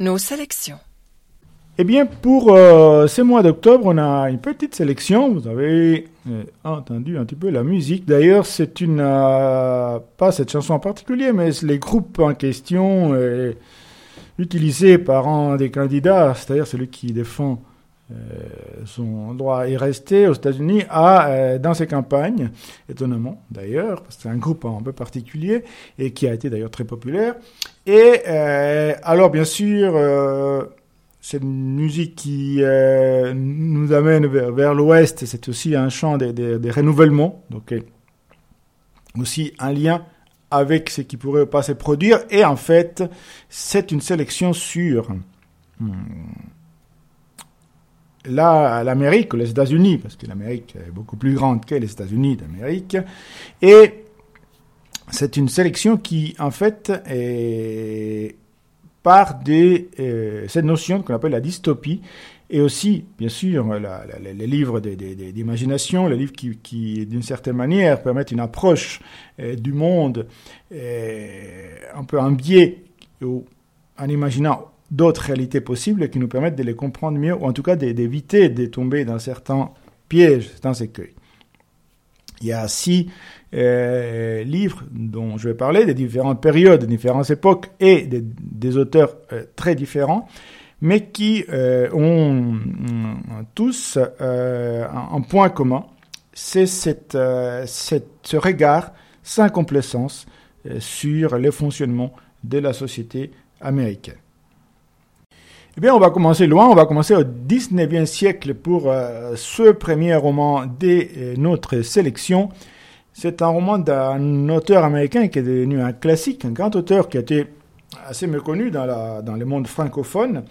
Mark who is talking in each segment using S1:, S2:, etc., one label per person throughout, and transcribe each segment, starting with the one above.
S1: Nos sélections.
S2: Eh bien, pour euh, ce mois d'octobre, on a une petite sélection. Vous avez euh, entendu un petit peu la musique. D'ailleurs, c'est une euh, pas cette chanson en particulier, mais les groupes en question euh, utilisés par un des candidats, c'est-à-dire celui qui défend son droit est resté aux États-Unis à euh, dans ses campagnes, étonnamment d'ailleurs, parce que c'est un groupe un peu particulier et qui a été d'ailleurs très populaire. Et euh, alors bien sûr, euh, cette musique qui euh, nous amène vers, l'Ouest, c'est aussi un chant des, des, renouvellements, donc euh, aussi un lien avec ce qui pourrait pas se produire. Et en fait, c'est une sélection sur la- l'Amérique les États-Unis, parce que l'Amérique est beaucoup plus grande que les États-Unis d'Amérique. Et c'est une sélection qui, en fait, part de euh, cette notion qu'on appelle la dystopie, et aussi, bien sûr, les livres d'imagination, les livres qui, d'une certaine manière, permettent une approche euh, du monde euh, un peu un biais, en imaginant d'autres réalités possibles qui nous permettent de les comprendre mieux, ou en tout cas d'éviter de tomber dans certains pièges, certains écueils. Il y a six euh, livres dont je vais parler, des différentes périodes, des différentes époques et des, auteurs euh, très différents, mais qui euh, ont tous un, point commun, c'est cette, ce regard sans complaisance sur le fonctionnement de la société américaine. Eh bien, on va commencer loin, on va commencer au 19e siècle pour euh, ce premier roman de euh, notre sélection. C'est un roman d'un auteur américain qui est devenu un classique, un grand auteur qui a été assez méconnu dans, la, dans le monde francophone.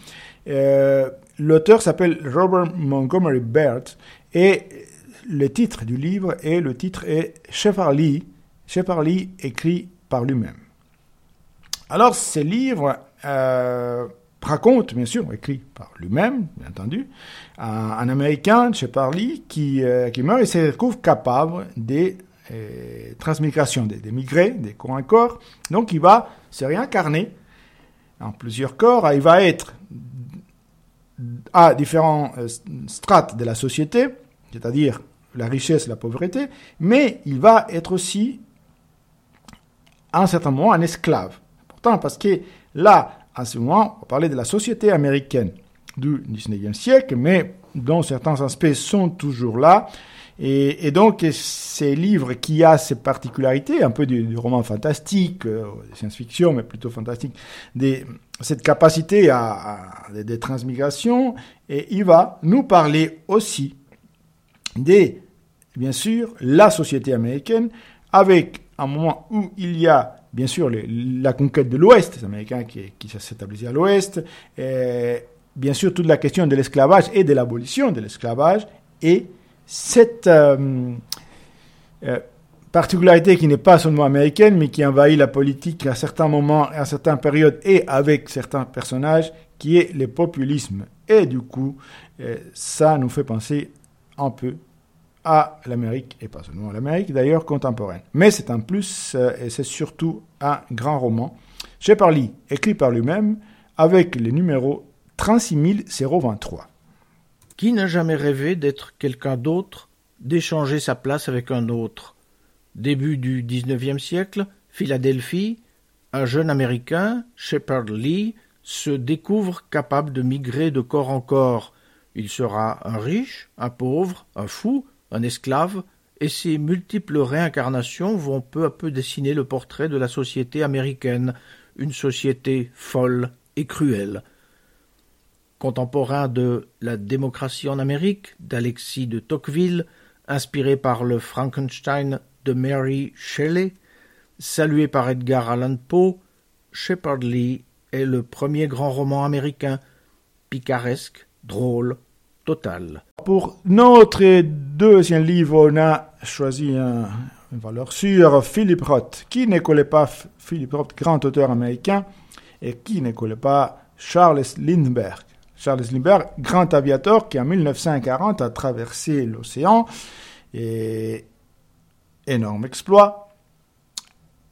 S2: Euh, L'auteur s'appelle Robert Montgomery Baird et le titre du livre est le titre est Shepherd Lee, Shepherd Lee écrit par lui-même. Alors, ce livre raconte, bien sûr, écrit par lui-même, bien entendu, un, Américain, Shepard Lee, qui, euh, qui meurt et se retrouve capable des euh, transmigrations, des, migrés, des corps en corps. Donc, il va se réincarner en plusieurs corps. Il va être à différents euh, strates de la société, c'est-à-dire la richesse, la pauvreté, mais il va être aussi, à un certain moment, un esclave. Pourtant, parce que là, à ce moment, on parlait de la société américaine du 19e siècle, mais dont certains aspects sont toujours là. Et, et donc, ces livres qui a ces particularités, un peu du, roman fantastique, euh, science-fiction, mais plutôt fantastique, cette capacité à, à des, des transmigrations, et il va nous parler aussi des, bien sûr, la société américaine, avec un moment où il y a, bien sûr, la conquête de l'Ouest, les Américains qui, s'établissaient à l'Ouest, bien sûr, toute la question de l'esclavage et de l'abolition de l'esclavage, et cette euh, euh, particularité qui n'est pas seulement américaine, mais qui envahit la politique à certains moments, à certaines périodes et avec certains personnages, qui est le populisme. Et du coup, euh, ça nous fait penser un peu à l'Amérique, et pas seulement à l'Amérique d'ailleurs, contemporaine. Mais c'est un plus, euh, et c'est surtout un grand roman. Shepard Lee, écrit par lui-même, avec le numéro 36023.
S3: Qui n'a jamais rêvé d'être quelqu'un d'autre, d'échanger sa place avec un autre? Début du XIXe siècle, Philadelphie, un jeune Américain, Shepard Lee, se découvre capable de migrer de corps en corps. Il sera un riche, un pauvre, un fou, un esclave, et ces multiples réincarnations vont peu à peu dessiner le portrait de la société américaine, une société folle et cruelle. Contemporain de La démocratie en Amérique d'Alexis de Tocqueville, inspiré par le Frankenstein de Mary Shelley, salué par Edgar Allan Poe, Shepard Lee est le premier grand roman américain, picaresque, drôle,
S2: Pour notre deuxième livre, on a choisi un, une valeur sûre, Philip Roth. Qui ne pas Philip Roth, grand auteur américain, et qui ne pas Charles Lindbergh? Charles Lindbergh, grand aviateur qui en 1940 a traversé l'océan et énorme exploit.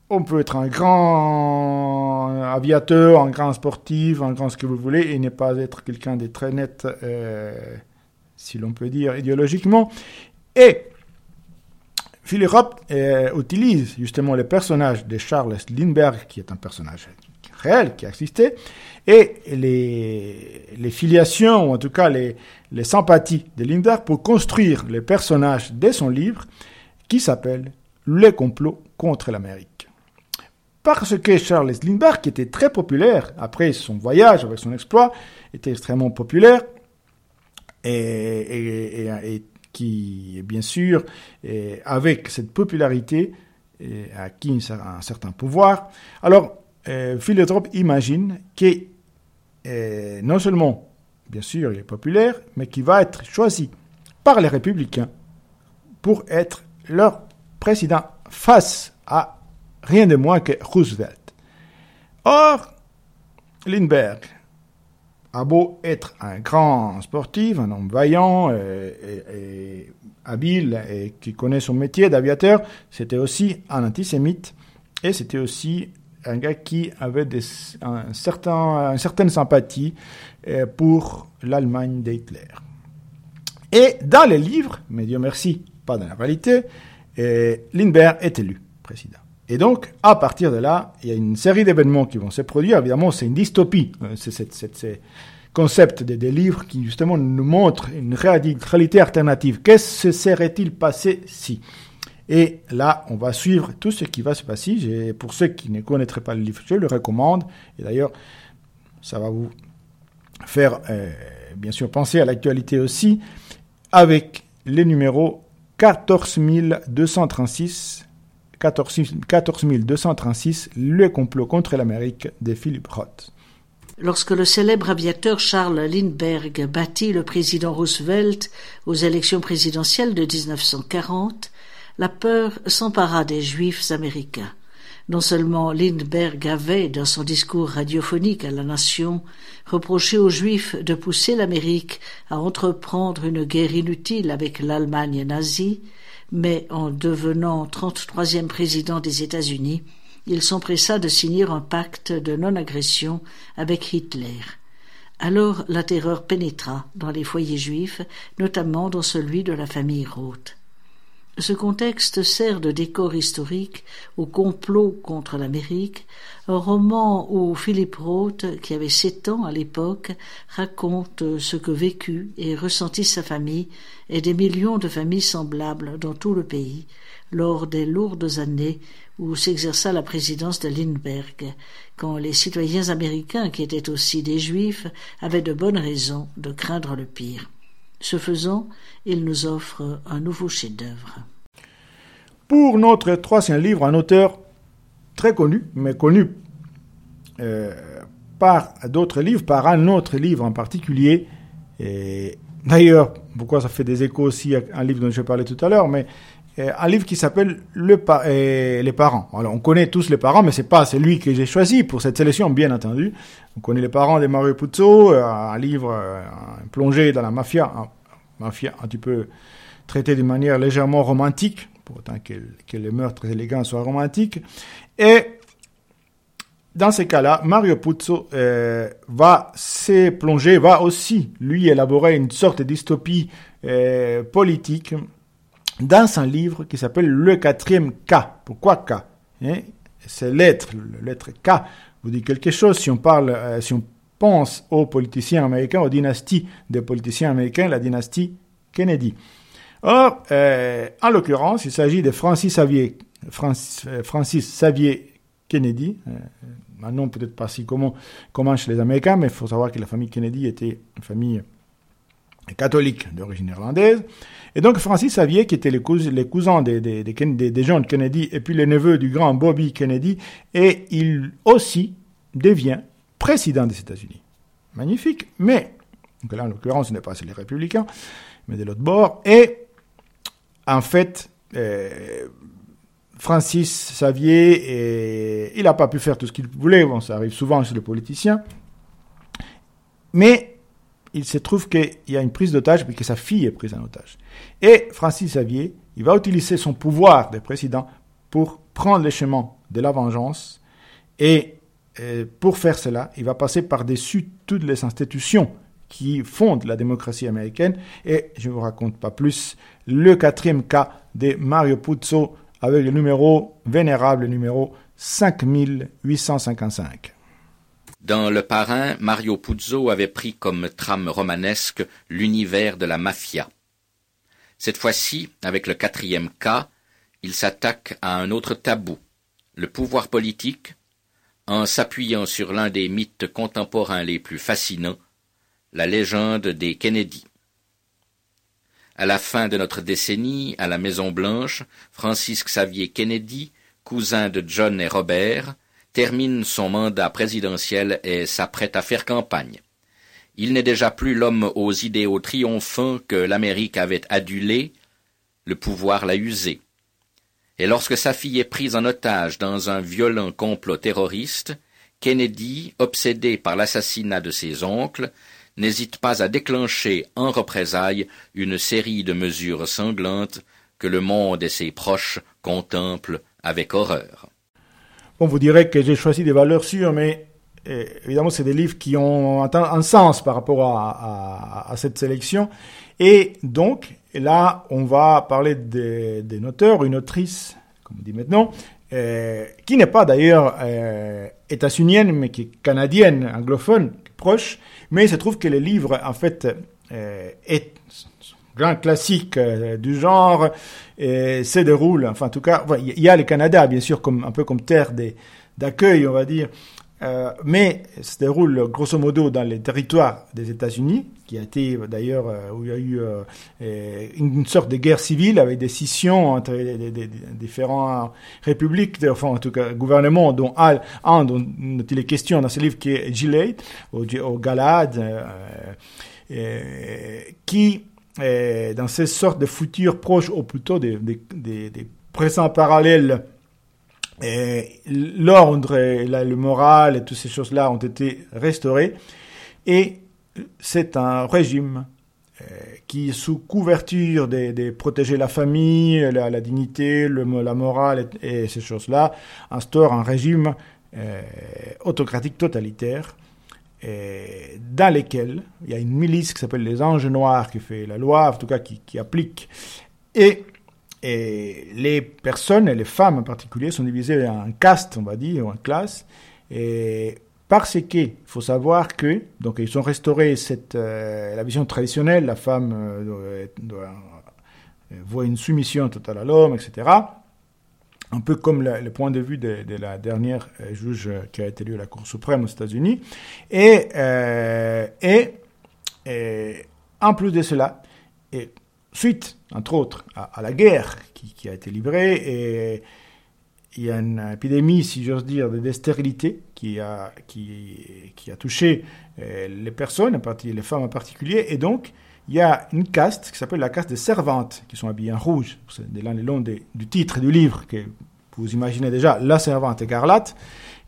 S2: On peut être un grand aviateur, un grand sportif, un grand ce que vous voulez, et ne pas être quelqu'un de très net, euh, si l'on peut dire, idéologiquement. Et Philippe euh, utilise justement le personnage de Charles Lindbergh, qui est un personnage réel, qui a existé, et les, filiations, ou en tout cas les, les sympathies de Lindbergh pour construire les personnages de son livre, qui s'appelle Le complot contre l'Amérique. Parce que Charles Lindbergh, qui était très populaire après son voyage, avec son exploit, était extrêmement populaire, et, qui, bien sûr, avec cette popularité, a acquis un, certain pouvoir. Alors, euh, Philanthrope imagine que euh, non seulement, bien sûr, il est populaire, mais qu'il va être choisi par les républicains pour être leur président face à rien de moins que Roosevelt. Or, Lindbergh a beau être un grand sportif, un homme vaillant euh, et, habile et qui connaît son métier d'aviateur, c'était aussi un antisémite et c'était aussi un gars qui avait un certain, une certaine sympathie euh, pour l'Allemagne d'Hitler. Et dans les livres, mais Dieu merci, pas dans la réalité, euh, Lindbergh est élu président. Et donc, à partir de là, il y a une série d'événements qui vont se produire. Évidemment, c'est une dystopie. Euh, c'est ce concept des, livres qui, justement, nous montrent une réalité alternative. Qu'est-ce serait-il passé si? Et là, on va suivre tout ce qui va se passer. Pour ceux qui ne connaîtraient pas le livre, je le recommande. Et d'ailleurs, ça va vous faire, euh, bien sûr, penser à l'actualité aussi, avec les numéros 14236 14236, Le complot contre l'Amérique de Philip Roth.
S1: Lorsque le célèbre aviateur Charles Lindbergh battit le président Roosevelt aux élections présidentielles de 1940, la peur s'empara des Juifs américains. Non seulement Lindbergh avait, dans son discours radiophonique à la nation, reproché aux Juifs de pousser l'Amérique à entreprendre une guerre inutile avec l'Allemagne nazie, mais en devenant 33e président des États-Unis, il s'empressa de signer un pacte de non-agression avec Hitler. Alors la terreur pénétra dans les foyers juifs, notamment dans celui de la famille Roth. Ce contexte sert de décor historique au complot contre l'Amérique, un roman où Philippe Roth, qui avait sept ans à l'époque, raconte ce que vécut et ressentit sa famille et des millions de familles semblables dans tout le pays lors des lourdes années où s'exerça la présidence de Lindbergh, quand les citoyens américains, qui étaient aussi des juifs, avaient de bonnes raisons de craindre le pire. Ce faisant, il nous offre un nouveau chef-d'œuvre.
S2: Pour notre troisième livre, un auteur très connu, mais connu euh, par d'autres livres, par un autre livre en particulier. D'ailleurs, pourquoi ça fait des échos aussi à un livre dont je parlais tout à l'heure, mais un livre qui s'appelle le euh, Les parents. Alors, on connaît tous les parents, mais c'est pas celui que j'ai choisi pour cette sélection, bien entendu. On connaît les parents de Mario Puzo, euh, un livre plongé dans la mafia, mafia un petit peu traité d'une manière légèrement romantique, pour autant que, que les meurtres élégants soient romantiques. Et dans ces cas-là, Mario Puzo va se plonger, va aussi, lui, élaborer une sorte de dystopie politique dans un livre qui s'appelle Le quatrième K. Pourquoi K? Hein? C'est lettre, le lettre K vous dit quelque chose. Si on parle, euh, si on pense aux politiciens américains, aux dynasties des politiciens américains, la dynastie Kennedy. Or, euh, en l'occurrence, il s'agit de Francis Xavier, euh, Kennedy. maintenant, peut-être pas si comment chez les Américains, mais il faut savoir que la famille Kennedy était une famille catholique d'origine irlandaise. Et donc Francis Xavier, qui était les, cousins des, des, des, John Kennedy et puis le neveu du grand Bobby Kennedy, et il aussi devient président des États-Unis. Magnifique. Mais, donc là en l'occurrence ce n'est pas les républicains, mais de l'autre bord. Et en fait, euh, Francis Xavier, il n'a pas pu faire tout ce qu'il voulait. Bon, ça arrive souvent chez les politiciens. Mais il se trouve qu'il y a une prise d'otage, puis que sa fille est prise en otage. Et Francis Xavier, il va utiliser son pouvoir de président pour prendre le chemin de la vengeance. Et euh, pour faire cela, il va passer par-dessus toutes les institutions qui fondent la démocratie américaine. Et je ne vous raconte pas plus le quatrième cas de Mario Puzo avec le numéro vénérable, numéro 5855.
S4: Dans Le Parrain, Mario Puzo avait pris comme trame romanesque l'univers de la mafia. Cette fois-ci, avec le quatrième cas, il s'attaque à un autre tabou, le pouvoir politique, en s'appuyant sur l'un des mythes contemporains les plus fascinants, la légende des Kennedy. À la fin de notre décennie, à la Maison Blanche, Francis Xavier Kennedy, cousin de John et Robert, termine son mandat présidentiel et s'apprête à faire campagne. Il n'est déjà plus l'homme aux idéaux triomphants que l'Amérique avait adulé, le pouvoir l'a usé. Et lorsque sa fille est prise en otage dans un violent complot terroriste, Kennedy, obsédé par l'assassinat de ses oncles, n'hésite pas à déclencher en représailles une série de mesures sanglantes que le monde et ses proches contemplent avec horreur.
S2: Bon, vous direz que j'ai choisi des valeurs sûres, mais évidemment, c'est des livres qui ont un, sens par rapport à, cette sélection. Et donc, là, on va parler d'un auteur, une autrice, comme on dit maintenant, euh, qui n'est pas d'ailleurs euh, états-unienne, mais qui est canadienne, anglophone, proche. Mais il se trouve que le livre, en fait, euh, est grand classique euh, du genre et se déroule, enfin en tout cas, il y a le Canada bien sûr comme un peu comme terre d'accueil, on va dire, euh, mais se déroule grosso modo dans les territoires des États-Unis, qui a été d'ailleurs euh, où il y a eu euh, une sorte de guerre civile avec des scissions entre les, différentes républiques, enfin en tout cas gouvernements, dont un dont il est question dans ce livre qui est Gilead, au, au Galad, qui dans ces sortes de futurs proches ou plutôt des, des présents parallèles l'ordre, le moral et toutes ces choses-là ont été restaurées. Et c'est un régime euh, qui, sous couverture de, protéger la famille, la, dignité, la morale et, ces choses-là, instaure un régime euh, autocratique totalitaire dans lequel il y a une milice qui s'appelle les Anges Noirs qui fait la loi, en tout cas qui, applique. Et les personnes, et les femmes en particulier, sont divisées en castes, on va dire, ou en classes. Et parce qu'il faut savoir que, donc ils ont restauré cette, euh, la vision traditionnelle, la femme euh, doit, doit, une soumission totale à l'homme, etc. Un peu comme le, point de vue de, la dernière euh, juge qui a été élue à la Cour suprême aux États-Unis. Et, et, et, en plus de cela, et suite, entre autres, à, la guerre qui, a été livrée, et il y a une épidémie, si j'ose dire, de stérilité qui a, qui, qui a touché euh, les personnes, les femmes en particulier, et donc il y a une caste qui s'appelle la caste des servantes, qui sont habillées en rouge, c'est l'un des longs du titre du livre, que vous imaginez déjà, la servante écarlate,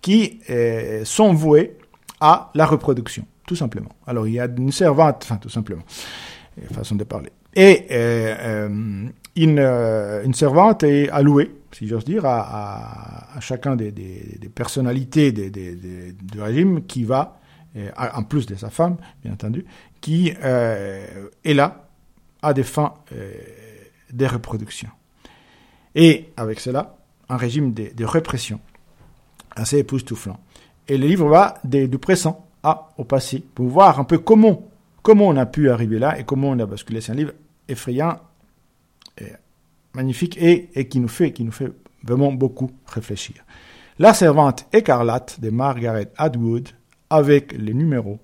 S2: qui euh, sont vouées à la reproduction, tout simplement. Alors il y a une servante, enfin tout simplement, façon de parler. Et euh, euh, une, euh, servante est allouée, si j'ose dire, à, chacun des, des, des personnalités des, du régime qui va, en plus de sa femme, bien entendu, qui euh, est là à des fins euh, de reproduction. Et avec cela, un régime de, répression assez époustouflant. Et le livre va des, du présent à, au passé pour voir un peu comment, comment on a pu arriver là et comment on a basculé. C'est un livre effrayant, et magnifique et, et, qui, nous fait, qui nous fait vraiment beaucoup réfléchir. La servante écarlate de Margaret Atwood avec les numéros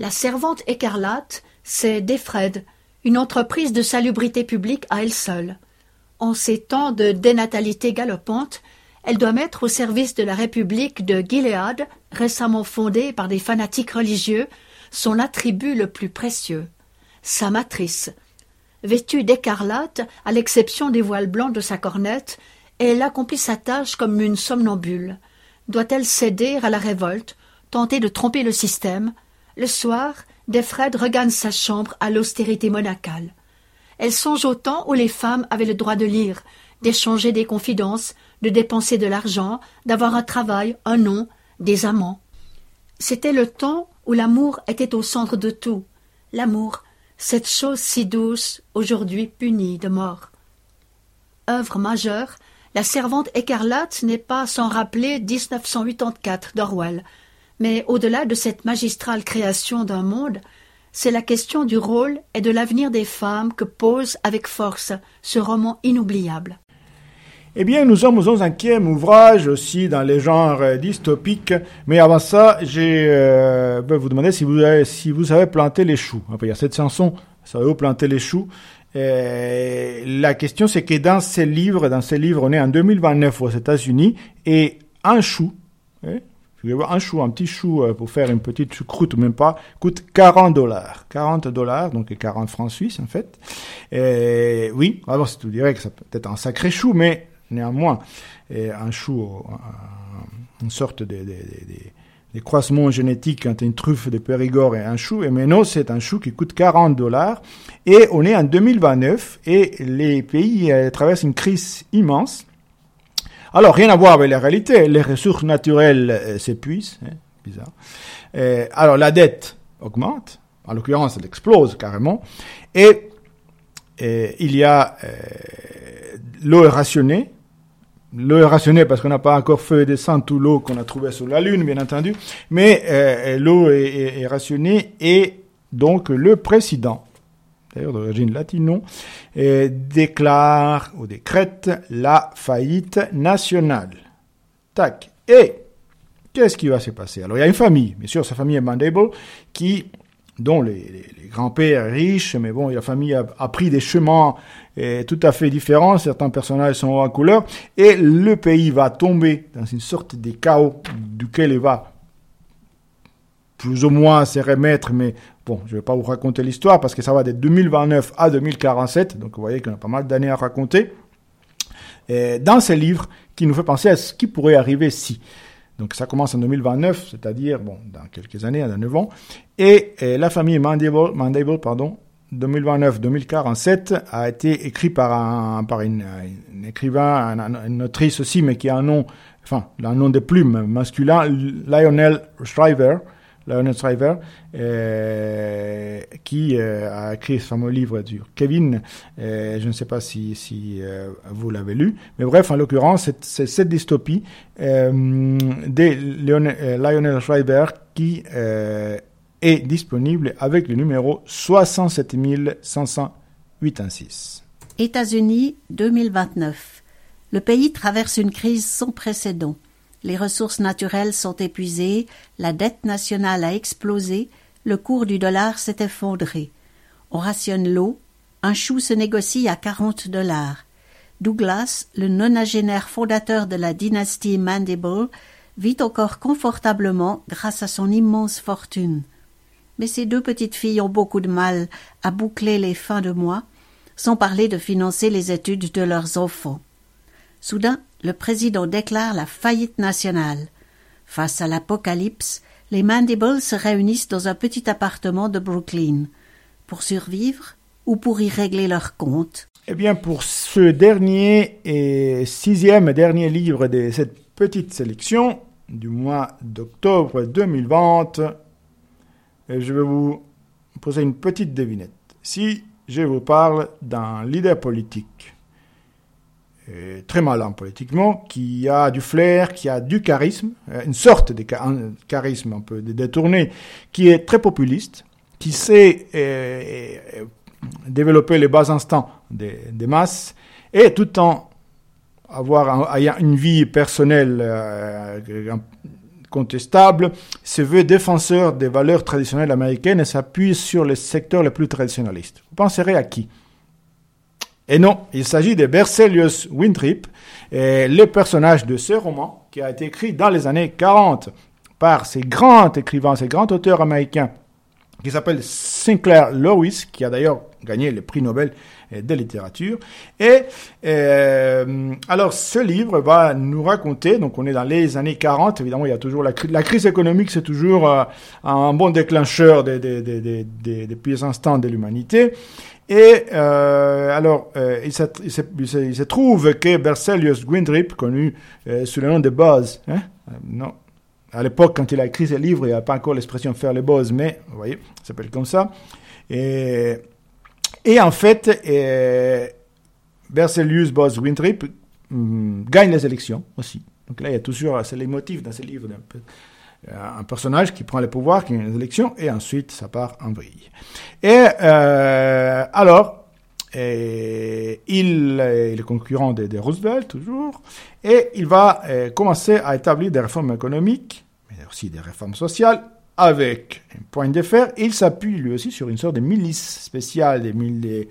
S5: la servante écarlate, c'est Defred, une entreprise de salubrité publique à elle seule. En ces temps de dénatalité galopante, elle doit mettre au service de la République de Gilead, récemment fondée par des fanatiques religieux, son attribut le plus précieux, sa matrice. Vêtue d'écarlate, à l'exception des voiles blancs de sa cornette, elle accomplit sa tâche comme une somnambule. Doit-elle céder à la révolte, tenter de tromper le système? Le soir, Defred regagne sa chambre à l'austérité monacale. Elle songe au temps où les femmes avaient le droit de lire, d'échanger des confidences, de dépenser de l'argent, d'avoir un travail, un nom, des amants. C'était le temps où l'amour était au centre de tout. L'amour, cette chose si douce, aujourd'hui punie de mort. Œuvre majeure, La Servante écarlate n'est pas sans rappeler 1984 d'Orwell, mais au-delà de cette magistrale création d'un monde, c'est la question du rôle et de l'avenir des femmes que pose avec force ce roman inoubliable.
S2: Eh bien, nous sommes au cinquième ouvrage aussi dans les genres dystopiques. Mais avant ça, j'ai euh, vais vous demander si vous avez, si vous planter les choux. Il y a cette chanson, savez-vous planter les choux et La question, c'est que dans ces livres, dans ces livres, on est en 2029 aux États-Unis et un chou, hein, un chou, un petit chou euh, pour faire une petite choucroute, même pas, coûte 40 dollars. 40 dollars, donc 40 francs suisses en fait. Et oui, alors tu dirais que ça peut être un sacré chou, mais néanmoins, un chou, une sorte de, croisement génétique entre une truffe de Périgord et un chou. Et maintenant, c'est un chou qui coûte 40 dollars. Et on est en 2029 et les pays euh, traversent une crise immense. Alors, rien à voir avec la réalité. Les ressources naturelles euh, s'épuisent. Hein, bizarre. Et, alors, la dette augmente. En l'occurrence, elle explose carrément. Et, il y a euh, l'eau est rationnée. L'eau est rationnée parce qu'on n'a pas encore fait descendre tout l'eau qu'on a trouvé sur la Lune, bien entendu. Mais euh, l'eau est, rationnée et donc le président, d'ailleurs d'origine latino, euh, déclare ou décrète la faillite nationale. Tac. Et qu'est-ce qui va se passer? Alors il y a une famille, bien sûr, sa famille est Mandable, qui dont les, grands-pères riches, mais bon, la famille a, pris des chemins eh, tout à fait différents, certains personnages sont en couleur, et le pays va tomber dans une sorte de chaos duquel il va plus ou moins se remettre, mais bon, je ne vais pas vous raconter l'histoire parce que ça va de 2029 à 2047, donc vous voyez qu'on a pas mal d'années à raconter, dans ce livre qui nous fait penser à ce qui pourrait arriver si. Donc ça commence en 2029, c'est-à-dire bon, dans quelques années, dans 9 ans. Et, et la famille Mandable, pardon, 2029-2047 a été écrit par un par une écrivain, une autrice aussi, mais qui a un nom, enfin, un nom de plume masculin, Lionel Shriver. Lionel Shriver, euh, qui euh, a écrit ce fameux livre du Kevin. Euh, je ne sais pas si, vous l'avez lu, mais bref, en l'occurrence, c'est cette dystopie de Lionel, Shriver qui est disponible avec le numéro 67 586.
S6: États-Unis 2029. Le pays traverse une crise sans précédent. Les ressources naturelles sont épuisées, la dette nationale a explosé, le cours du dollar s'est effondré. On rationne l'eau, un chou se négocie à 40 dollars. Douglas, le nonagénaire fondateur de la dynastie Mandible, vit encore confortablement grâce à son immense fortune. Mais ces deux petites filles ont beaucoup de mal à boucler les fins de mois, sans parler de financer les études de leurs enfants. Soudain, le président déclare la faillite nationale. Face à l'apocalypse, les Mandibles se réunissent dans un petit appartement de Brooklyn. Pour survivre ou pour y régler leurs comptes
S2: Eh bien, pour ce dernier et sixième dernier livre de cette petite sélection du mois d'octobre 2020, je vais vous poser une petite devinette. Si je vous parle d'un leader politique, très malin politiquement, qui a du flair, qui a du charisme, une sorte de charisme un peu détourné, qui est très populiste, qui sait euh, développer les bas instants des, masses, et tout en avoir un, une vie personnelle euh, contestable, se veut défenseur des valeurs traditionnelles américaines et s'appuie sur les secteurs les plus traditionnalistes. Vous penserez à qui? Et non, il s'agit de Berzelius Winthrop, et le personnage de ce roman qui a été écrit dans les années 40 par ces grands écrivains, ces grands auteurs américains qui s'appelle Sinclair Lewis, qui a d'ailleurs gagné le prix Nobel de littérature. Et euh, alors ce livre va nous raconter, donc on est dans les années 40, évidemment il y a toujours la, crise économique, c'est toujours euh, un bon déclencheur des, des, des, des, des pires instants de l'humanité. Et euh, alors, euh, il, se, il, il, trouve que Berzelius Gwindrip, connu euh, sous le nom de Buzz, hein, non, à l'époque, quand il a écrit ce livre, il n'y a pas encore l'expression faire les buzz, mais vous voyez, ça s'appelle comme ça. Et, et en fait, et Berzelius Buzz Wintrip hum, gagne les élections aussi. Donc là, il y a toujours, c'est les motifs dans ce livre d'un peu un personnage qui prend le pouvoir, qui gagne les élections, et ensuite ça part en vrille. Et euh, alors, et il est le concurrent de, Roosevelt toujours, et il va euh, commencer à établir des réformes économiques, mais aussi des réformes sociales, avec un point de fer. Il s'appuie lui aussi sur une sorte de milice spéciale des, des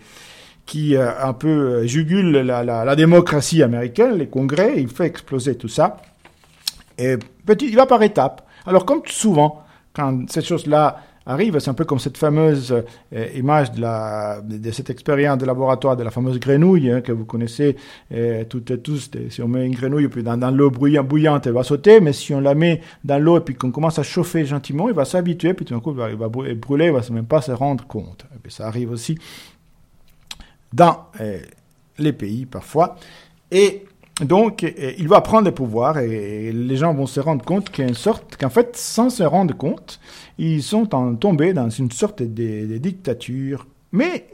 S2: qui euh, un peu jugule la, la, démocratie américaine, les congrès, il fait exploser tout ça. Et petit, il va par étapes. Alors, comme souvent, quand cette chose-là arrive, c'est un peu comme cette fameuse euh, image de, la, de, cette expérience de laboratoire de la fameuse grenouille hein, que vous connaissez euh, toutes et tous. Si on met une grenouille puis dans, l'eau bouillante, elle va sauter, mais si on la met dans l'eau et puis qu'on commence à chauffer gentiment, il va s'habituer, puis tout d'un coup, il va, brûler, il va même pas se rendre compte. Ça arrive aussi dans euh, les pays parfois. Et donc, il va prendre le pouvoir et les gens vont se rendre compte qu'en sorte, qu'en fait, sans se rendre compte, ils sont en, tombés dans une sorte de, dictature. Mais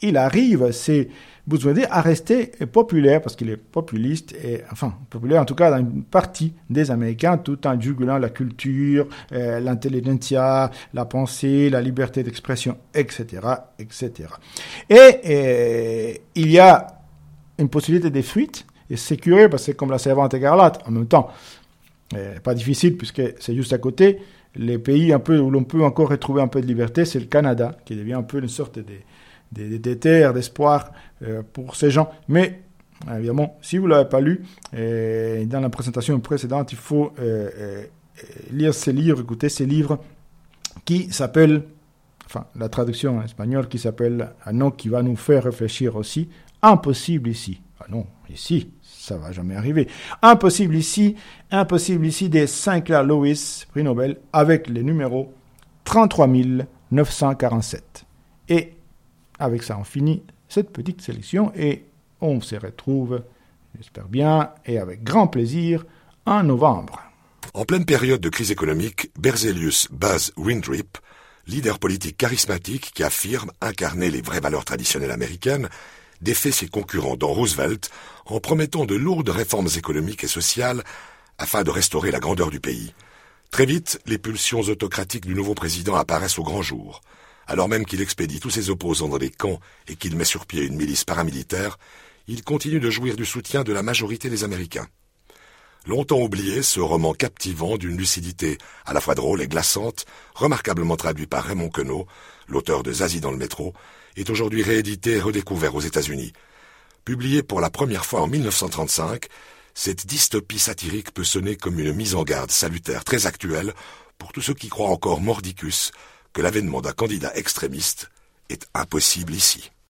S2: il arrive, c'est besoin dire, à rester populaire parce qu'il est populiste et enfin populaire en tout cas dans une partie des Américains, tout en jugulant la culture, euh, l'intelligentsia, la pensée, la liberté d'expression, etc., etc. Et, et il y a une possibilité de fuite, et c'est curieux parce que c'est comme la servante écarlate, en même temps, euh, pas difficile puisque c'est juste à côté. Les pays un peu où l'on peut encore retrouver un peu de liberté, c'est le Canada, qui devient un peu une sorte de, de, de terre d'espoir euh, pour ces gens. Mais évidemment, si vous ne l'avez pas lu, euh, dans la présentation précédente, il faut euh, euh, lire ces livres, écouter ces livres qui s'appellent, enfin la traduction en espagnol qui s'appelle un nom qui va nous faire réfléchir aussi, Impossible ici. Ah non, ici, ça va jamais arriver. Impossible ici, impossible ici des Sinclair Lewis, prix Nobel, avec les numéros 33 947. Et avec ça, on finit cette petite sélection et on se retrouve, j'espère bien, et avec grand plaisir, en novembre.
S7: En pleine période de crise économique, Berzelius Buzz Windrip, leader politique charismatique qui affirme incarner les vraies valeurs traditionnelles américaines, défait ses concurrents dans Roosevelt en promettant de lourdes réformes économiques et sociales afin de restaurer la grandeur du pays. Très vite, les pulsions autocratiques du nouveau président apparaissent au grand jour. Alors même qu'il expédie tous ses opposants dans les camps et qu'il met sur pied une milice paramilitaire, il continue de jouir du soutien de la majorité des Américains. Longtemps oublié, ce roman captivant d'une lucidité à la fois drôle et glaçante, remarquablement traduit par Raymond Queneau, l'auteur de Zazie dans le métro, est aujourd'hui réédité et redécouvert aux États-Unis. Publié pour la première fois en 1935, cette dystopie satirique peut sonner comme une mise en garde salutaire très actuelle pour tous ceux qui croient encore mordicus que l'avènement d'un candidat extrémiste est impossible ici.